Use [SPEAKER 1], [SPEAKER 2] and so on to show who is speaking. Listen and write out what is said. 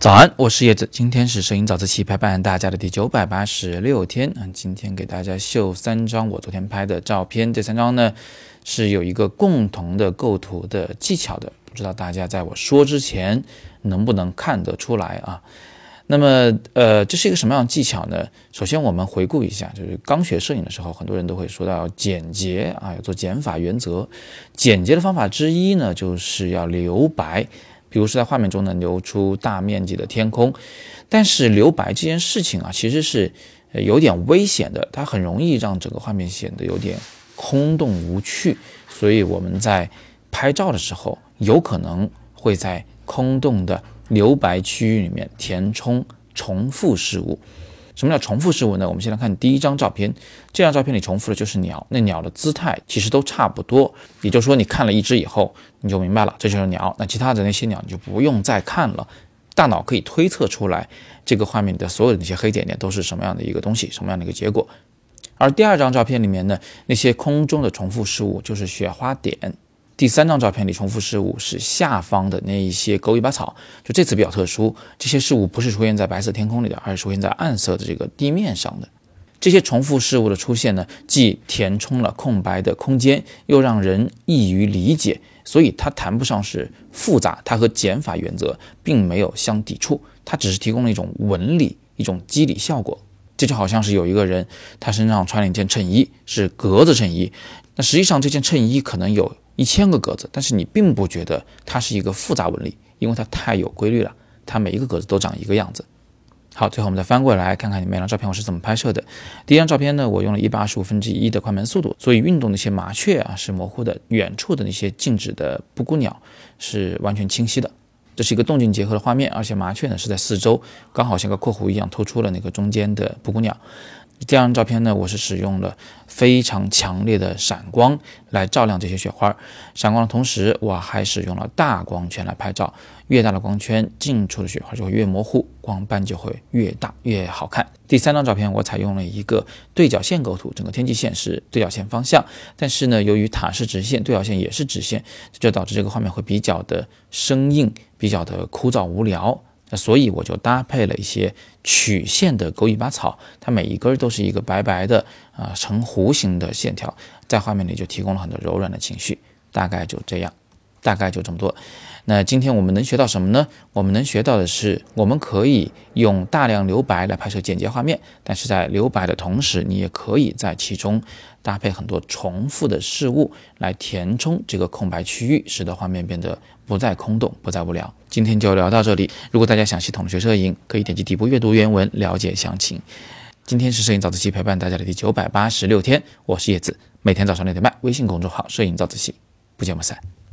[SPEAKER 1] 早安，我是叶子。今天是摄影早自习陪伴大家的第九百八十六天啊。今天给大家秀三张我昨天拍的照片，这三张呢是有一个共同的构图的技巧的，不知道大家在我说之前能不能看得出来啊？那么，呃，这是一个什么样的技巧呢？首先，我们回顾一下，就是刚学摄影的时候，很多人都会说到要简洁啊，要做减法原则。简洁的方法之一呢，就是要留白。比如说在画面中呢，留出大面积的天空，但是留白这件事情啊，其实是有点危险的，它很容易让整个画面显得有点空洞无趣。所以我们在拍照的时候，有可能会在空洞的留白区域里面填充重复事物。什么叫重复事物呢？我们先来看第一张照片，这张照片里重复的就是鸟，那鸟的姿态其实都差不多，也就是说你看了一只以后，你就明白了这就是鸟，那其他的那些鸟你就不用再看了，大脑可以推测出来这个画面的所有的那些黑点点都是什么样的一个东西，什么样的一个结果。而第二张照片里面呢，那些空中的重复事物就是雪花点。第三张照片里重复事物是下方的那一些狗尾巴草，就这次比较特殊，这些事物不是出现在白色天空里的，而是出现在暗色的这个地面上的。这些重复事物的出现呢，既填充了空白的空间，又让人易于理解，所以它谈不上是复杂，它和减法原则并没有相抵触，它只是提供了一种纹理、一种肌理效果。这就好像是有一个人，他身上穿了一件衬衣，是格子衬衣，那实际上这件衬衣可能有。一千个格子，但是你并不觉得它是一个复杂纹理，因为它太有规律了，它每一个格子都长一个样子。好，最后我们再翻过来看看每张照片我是怎么拍摄的。第一张照片呢，我用了一百二十五分之一的快门速度，所以运动那些麻雀啊是模糊的，远处的那些静止的布谷鸟是完全清晰的。这是一个动静结合的画面，而且麻雀呢是在四周，刚好像个括弧一样突出了那个中间的布谷鸟。这张照片呢，我是使用了非常强烈的闪光来照亮这些雪花。闪光的同时，我还使用了大光圈来拍照。越大的光圈，近处的雪花就会越模糊，光斑就会越大越好看。第三张照片，我采用了一个对角线构图，整个天际线是对角线方向，但是呢，由于塔是直线，对角线也是直线，这就导致这个画面会比较的生硬，比较的枯燥无聊。那所以我就搭配了一些曲线的狗尾巴草，它每一根都是一个白白的啊呈弧形的线条，在画面里就提供了很多柔软的情绪。大概就这样，大概就这么多。那今天我们能学到什么呢？我们能学到的是，我们可以用大量留白来拍摄简洁画面，但是在留白的同时，你也可以在其中搭配很多重复的事物来填充这个空白区域，使得画面变得不再空洞，不再无聊。今天就聊到这里。如果大家想系统学摄影，可以点击底部阅读原文了解详情。今天是摄影早自习陪伴大家的第九百八十六天，我是叶子，每天早上六点半，微信公众号“摄影早自习”，不见不散。